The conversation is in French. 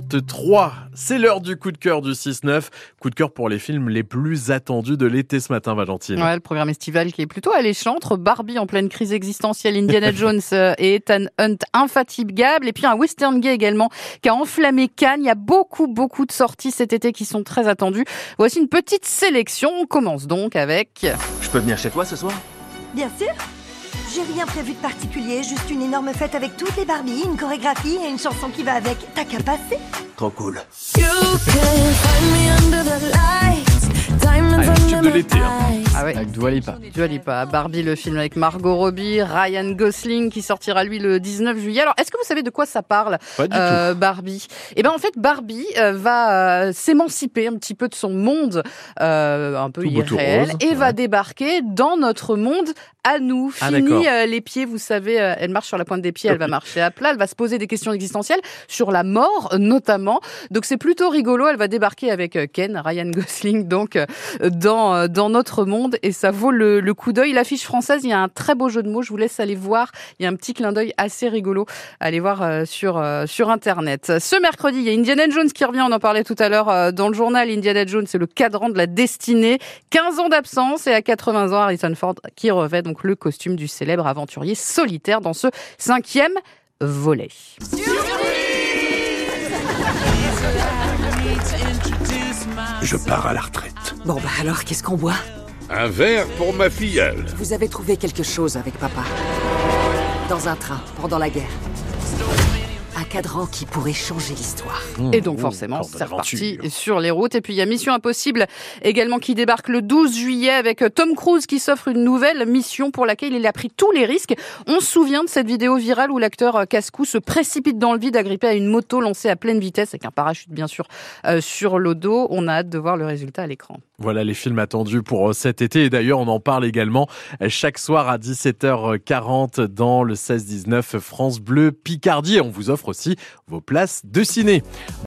3. C'est l'heure du coup de cœur du 6-9. Coup de cœur pour les films les plus attendus de l'été ce matin, Valentine. Ouais, le programme estival qui est plutôt alléchant entre Barbie en pleine crise existentielle, Indiana Jones euh, et Ethan Hunt infatigable, et puis un western gay également qui a enflammé Cannes. Il y a beaucoup, beaucoup de sorties cet été qui sont très attendues. Voici une petite sélection. On commence donc avec... Je peux venir chez toi ce soir? Bien sûr. J'ai rien prévu de particulier, juste une énorme fête avec toutes les Barbies, une chorégraphie et une chanson qui va avec. T'as qu'à passer Trop cool. Ah, de l'été. hein. Ah ouais. Avec Dua Lipa. Dua Lipa, Barbie, le film avec Margot Robbie, Ryan Gosling qui sortira lui le 19 juillet. Alors, est-ce que vous savez de quoi ça parle Pas du euh, Barbie? Eh ben en fait Barbie euh, va euh, s'émanciper un petit peu de son monde euh, un peu Tout beau, tout irréel rose, et ouais. va débarquer dans notre monde à nous. Ah, Fini euh, les pieds, vous savez, euh, elle marche sur la pointe des pieds, elle va marcher à plat, elle va se poser des questions existentielles sur la mort euh, notamment. Donc c'est plutôt rigolo, elle va débarquer avec Ken, Ryan Gosling donc euh, dans euh, dans notre monde et ça vaut le, le coup d'œil. L'affiche française, il y a un très beau jeu de mots, je vous laisse aller voir. Il y a un petit clin d'œil assez rigolo. Allez voir euh, sur euh, sur internet. Ce mercredi, il y a Indiana Jones qui revient, on en parlait tout à l'heure euh, dans le journal. Indiana Jones, c'est le cadran de la destinée. 15 ans d'absence et à 80 ans, Harrison Ford qui revêt donc le costume du célèbre aventurier solitaire dans ce cinquième volet. Je pars à la retraite. Bon bah alors, qu'est-ce qu'on boit? Un verre pour ma filleule. Vous avez trouvé quelque chose avec papa Dans un train, pendant la guerre. Un cadran qui pourrait changer l'histoire. Et donc Mmh, forcément, c'est reparti sur les routes. Et puis il y a Mission Impossible également qui débarque le 12 juillet avec Tom Cruise qui s'offre une nouvelle mission pour laquelle il a pris tous les risques. On se souvient de cette vidéo virale où l'acteur euh, casse-cou se précipite dans le vide agrippé à une moto lancée à pleine vitesse avec un parachute bien sûr euh, sur le dos. On a hâte de voir le résultat à l'écran. Voilà les films attendus pour euh, cet été. Et d'ailleurs, on en parle également euh, chaque soir à 17h40 dans le 16-19 France Bleu Picardie. On vous offre aussi vos places de ciné.